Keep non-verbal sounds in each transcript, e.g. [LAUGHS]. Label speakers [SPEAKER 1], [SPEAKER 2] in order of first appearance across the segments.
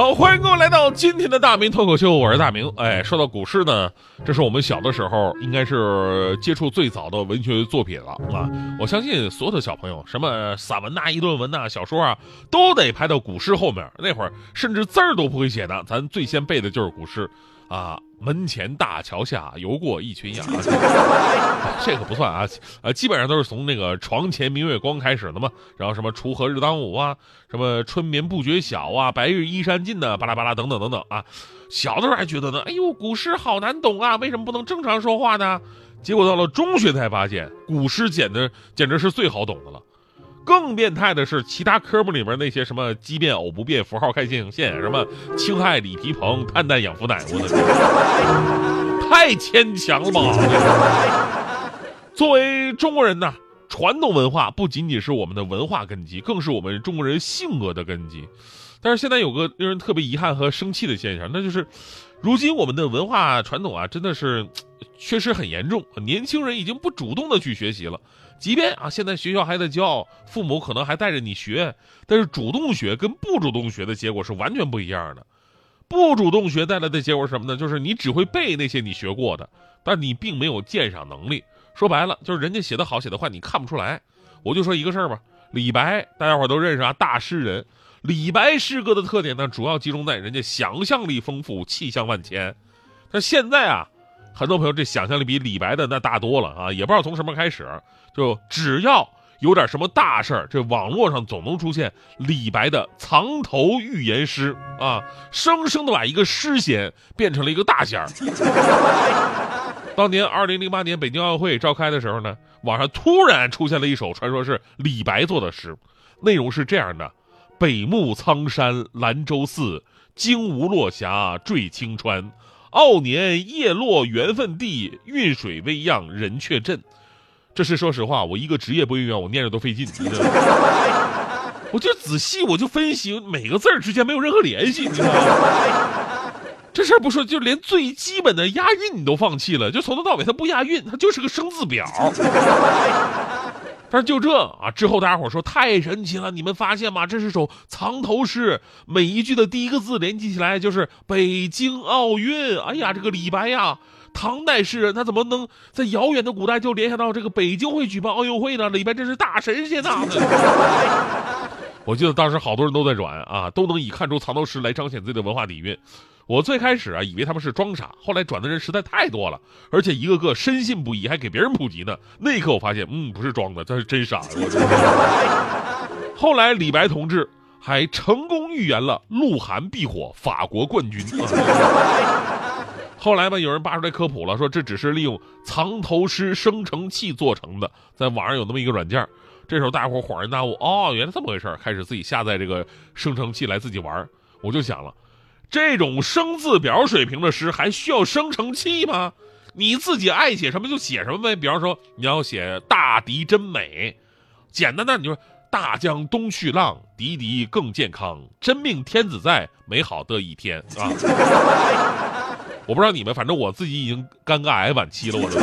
[SPEAKER 1] 好，欢迎各位来到今天的大明脱口秀，我是大明。哎，说到古诗呢，这是我们小的时候应该是接触最早的文学作品了啊！我相信所有的小朋友，什么散文呐、议论文呐、小说啊，都得排到古诗后面。那会儿甚至字儿都不会写的，咱最先背的就是古诗。啊，门前大桥下游过一群羊，[LAUGHS] 这个不算啊，呃，基本上都是从那个床前明月光开始的嘛。然后什么锄禾日当午啊，什么春眠不觉晓啊，白日依山尽呐，巴拉巴拉等等等等啊。小的时候还觉得呢，哎呦，古诗好难懂啊，为什么不能正常说话呢？结果到了中学才发现，古诗简直简直是最好懂的了。更变态的是，其他科目里面那些什么奇变偶不变、符号看线性线，什么氢氦锂铍硼碳氮氧氟氖，我的天，太牵强了吧！作为中国人呢，传统文化不仅仅是我们的文化根基，更是我们中国人性格的根基。但是现在有个令人特别遗憾和生气的现象，那就是，如今我们的文化传统啊，真的是 [TSK] 缺失很严重，年轻人已经不主动的去学习了。即便啊，现在学校还在教，父母可能还带着你学，但是主动学跟不主动学的结果是完全不一样的。不主动学带来的结果是什么呢？就是你只会背那些你学过的，但你并没有鉴赏能力。说白了，就是人家写的好，写的坏，你看不出来。我就说一个事儿吧，李白，大家伙都认识啊，大诗人。李白诗歌的特点呢，主要集中在人家想象力丰富，气象万千。但现在啊。很多朋友这想象力比李白的那大多了啊！也不知道从什么开始，就只要有点什么大事儿，这网络上总能出现李白的藏头预言诗啊，生生的把一个诗仙变成了一个大仙儿。当年二零零八年北京奥运会召开的时候呢，网上突然出现了一首传说是李白作的诗，内容是这样的：北暮苍山兰州寺，惊无落霞坠青川。傲年叶落缘分地，运水微漾人却阵。这是说实话，我一个职业播音员，我念着都费劲。[LAUGHS] 我就仔细我就分析每个字儿之间没有任何联系，你知道吗？这事儿不说，就连最基本的押韵你都放弃了，就从头到尾它不押韵，它就是个生字表。但是就这啊，之后大家伙说太神奇了，你们发现吗？这是首藏头诗，每一句的第一个字连接起来就是北京奥运。哎呀，这个李白呀，唐代诗人，他怎么能在遥远的古代就联想到这个北京会举办奥运会呢？李白真是大神仙呐！[LAUGHS] 我记得当时好多人都在转啊，都能以看出藏头诗来彰显自己的文化底蕴。我最开始啊，以为他们是装傻，后来转的人实在太多了，而且一个个深信不疑，还给别人普及呢。那一刻我发现，嗯，不是装的，他是真傻。后来李白同志还成功预言了鹿晗必火，法国冠军。[LAUGHS] 后来吧，有人扒出来科普了，说这只是利用藏头诗生成器做成的，在网上有那么一个软件。这时候大伙恍然大悟，哦，原来这么回事开始自己下载这个生成器来自己玩。我就想了。这种生字表水平的诗还需要生成器吗？你自己爱写什么就写什么呗。比方说你要写“大敌真美”，简单的你说“大江东去浪，敌敌更健康，真命天子在，美好的一天”啊。[LAUGHS] 我不知道你们，反正我自己已经尴尬癌晚期了。我都。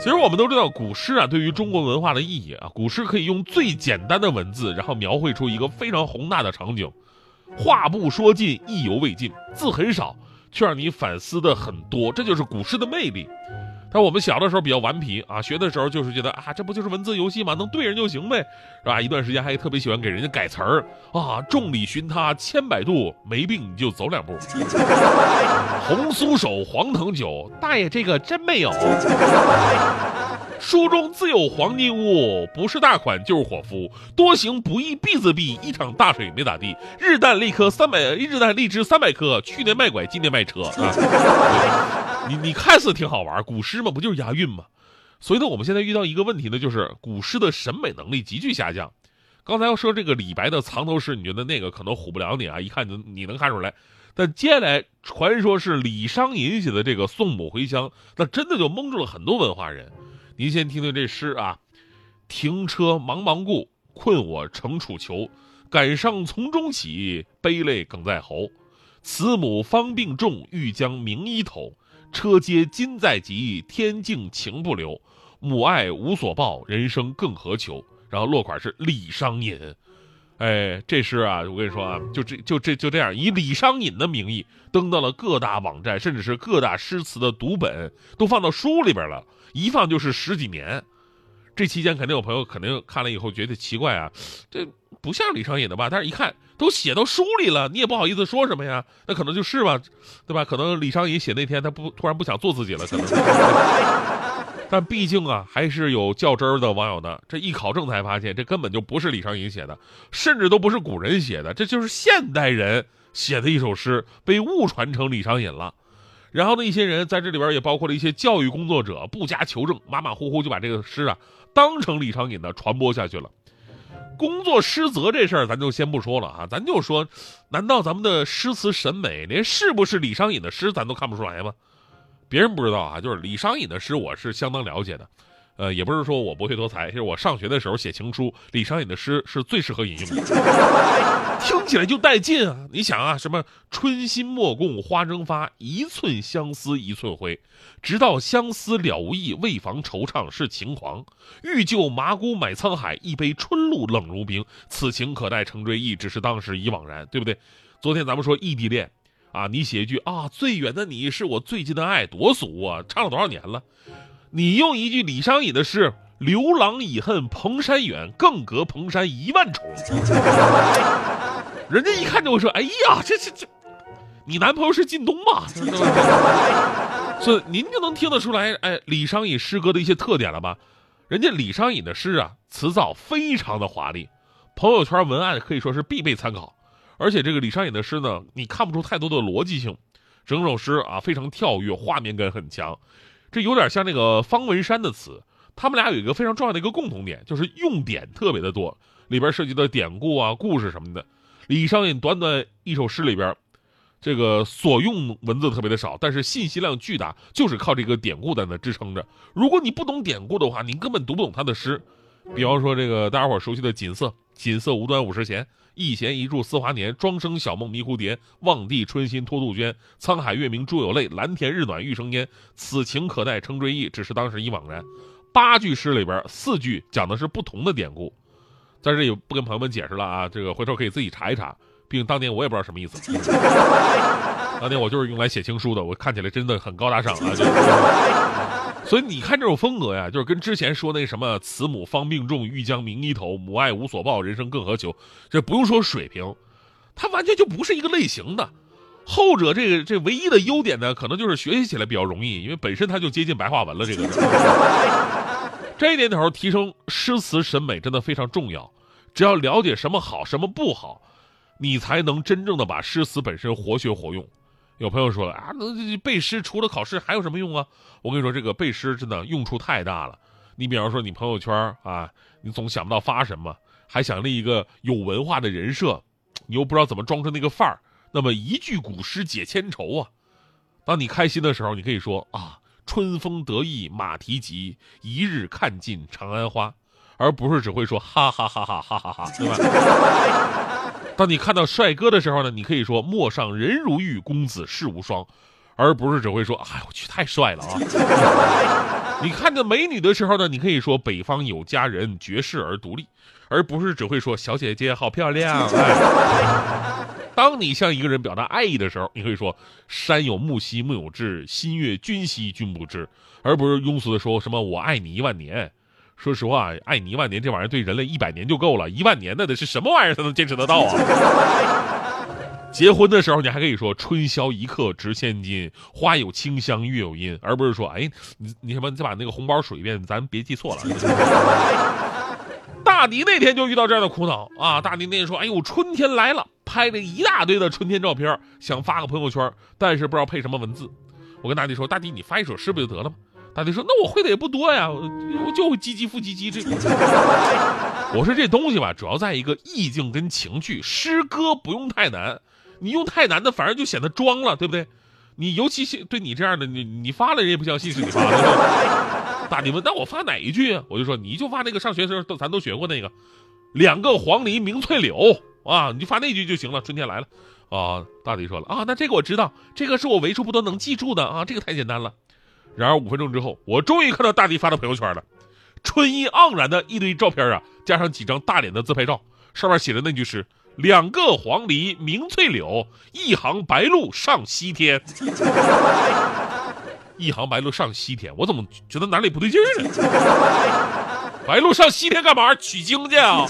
[SPEAKER 1] 其实我们都知道古诗啊，对于中国文化的意义啊，古诗可以用最简单的文字，然后描绘出一个非常宏大的场景。话不说尽，意犹未尽，字很少，却让你反思的很多，这就是古诗的魅力。但我们小的时候比较顽皮啊，学的时候就是觉得啊，这不就是文字游戏吗？能对人就行呗，是吧？一段时间还特别喜欢给人家改词儿啊，众里寻他千百度，没病你就走两步。[LAUGHS] 红酥手，黄藤酒，大爷这个真没有。书中自有黄金屋，不是大款就是伙夫。多行不义必自毙，一场大水没咋地。日啖荔颗三百，日啖荔枝三百颗。去年卖拐，今年卖车啊！[LAUGHS] 你你看似挺好玩，古诗嘛，不就是押韵吗？所以呢，我们现在遇到一个问题呢，就是古诗的审美能力急剧下降。刚才要说这个李白的藏头诗，你觉得那个可能唬不了你啊？一看就你能看出来。但接下来传说是李商隐写的这个《送母回乡》，那真的就蒙住了很多文化人。您先听听这诗啊，停车茫茫顾，困我乘楚囚。感伤从中起，悲泪梗在喉。慈母方病重，欲将名医投。车接今在即，天境情不留。母爱无所报，人生更何求？然后落款是李商隐。哎，这是啊，我跟你说啊，就这就这就这样，以李商隐的名义登到了各大网站，甚至是各大诗词的读本，都放到书里边了，一放就是十几年。这期间肯定有朋友肯定看了以后觉得奇怪啊，这不像李商隐的吧？但是一看都写到书里了，你也不好意思说什么呀？那可能就是吧，对吧？可能李商隐写那天他不突然不想做自己了，可能。但毕竟啊，还是有较真儿的网友呢。这一考证才发现，这根本就不是李商隐写的，甚至都不是古人写的，这就是现代人写的一首诗，被误传成李商隐了。然后呢，一些人在这里边也包括了一些教育工作者，不加求证，马马虎虎就把这个诗啊当成李商隐的传播下去了。工作失责这事儿咱就先不说了啊，咱就说，难道咱们的诗词审美连是不是李商隐的诗咱都看不出来吗？别人不知道啊，就是李商隐的诗我是相当了解的。呃，也不是说我不会多才，其实我上学的时候写情书，李商隐的诗是最适合引用的，听起来就带劲啊！你想啊，什么“春心莫共花争发，一寸相思一寸灰，直到相思了无益，为防惆怅是情狂。欲就麻姑买沧海，一杯春露冷如冰。此情可待成追忆，只是当时已惘然。”对不对？昨天咱们说异地恋，啊，你写一句啊，“最远的你是我最近的爱”，多俗啊！唱了多少年了？你用一句李商隐的诗“刘郎已恨蓬山远，更隔蓬山一万重”，人家一看就会说：“哎呀，这这这，你男朋友是靳东吧？” [LAUGHS] 所以您就能听得出来，哎，李商隐诗歌的一些特点了吧？人家李商隐的诗啊，词藻非常的华丽，朋友圈文案可以说是必备参考。而且这个李商隐的诗呢，你看不出太多的逻辑性，整首诗啊非常跳跃，画面感很强。这有点像那个方文山的词，他们俩有一个非常重要的一个共同点，就是用典特别的多，里边涉及的典故啊、故事什么的。李商隐短短一首诗里边，这个所用文字特别的少，但是信息量巨大，就是靠这个典故在那支撑着。如果你不懂典故的话，你根本读不懂他的诗。比方说这个大家伙熟悉的锦瑟，锦瑟无端五十弦。一弦一柱思华年，庄生晓梦迷蝴蝶。望帝春心托杜鹃，沧海月明珠有泪，蓝田日暖玉生烟。此情可待成追忆，只是当时已惘然。八句诗里边，四句讲的是不同的典故，在这里不跟朋友们解释了啊，这个回头可以自己查一查。毕竟当年我也不知道什么意思，[LAUGHS] 当年我就是用来写情书的，我看起来真的很高大上啊。所以你看这种风格呀，就是跟之前说那什么“慈母方病重，欲将名医投；母爱无所报，人生更何求”，这不用说水平，它完全就不是一个类型的。后者这个这唯一的优点呢，可能就是学习起来比较容易，因为本身它就接近白话文了。这个这一点头提升诗词审美真的非常重要。只要了解什么好，什么不好，你才能真正的把诗词本身活学活用。有朋友说了啊，那背诗除了考试还有什么用啊？我跟你说，这个背诗真的用处太大了。你比方说，你朋友圈啊，你总想不到发什么，还想立一个有文化的人设，你又不知道怎么装出那个范儿。那么一句古诗解千愁啊！当你开心的时候，你可以说啊，春风得意马蹄疾，一日看尽长安花，而不是只会说哈哈哈哈哈哈哈，对吧？当你看到帅哥的时候呢，你可以说“陌上人如玉，公子世无双”，而不是只会说“哎，我去，太帅了啊！” [LAUGHS] 你看着美女的时候呢，你可以说“北方有佳人，绝世而独立”，而不是只会说“小姐姐好漂亮”。[LAUGHS] 当你向一个人表达爱意的时候，你可以说“山有木兮木有枝，心悦君兮君不知”，而不是庸俗的说什么“我爱你一万年”。说实话，爱你一万年这玩意儿对人类一百年就够了，一万年那得是什么玩意儿才能坚持得到啊？[LAUGHS] 结婚的时候你还可以说“春宵一刻值千金，花有清香月有阴”，而不是说“哎，你你什么，你再把那个红包数一遍，咱别记错了。[LAUGHS] ”大迪那天就遇到这样的苦恼啊！大迪那天说：“哎呦，春天来了，拍了一大堆的春天照片，想发个朋友圈，但是不知道配什么文字。”我跟大迪说：“大迪，你发一首诗不就得了吗？”大弟说：“那我会的也不多呀，我就会唧唧复唧唧这。我说这东西吧，主要在一个意境跟情趣。诗歌不用太难，你用太难的反而就显得装了，对不对？你尤其是对你这样的，你你发了人也不相信是你发的。[LAUGHS] 大弟问：“那我发哪一句啊？”我就说：“你就发那个上学时候都咱都学过那个，两个黄鹂鸣翠柳啊，你就发那句就行了。春天来了，啊，大弟说了啊，那这个我知道，这个是我为数不多能记住的啊，这个太简单了。然而五分钟之后，我终于看到大迪发的朋友圈了，春意盎然的一堆照片啊，加上几张大脸的自拍照，上面写的那句是。”两个黄鹂鸣翠柳，一行白鹭上西天。一行白鹭上西天，我怎么觉得哪里不对劲儿呢？白鹭上西天干嘛？取经去啊？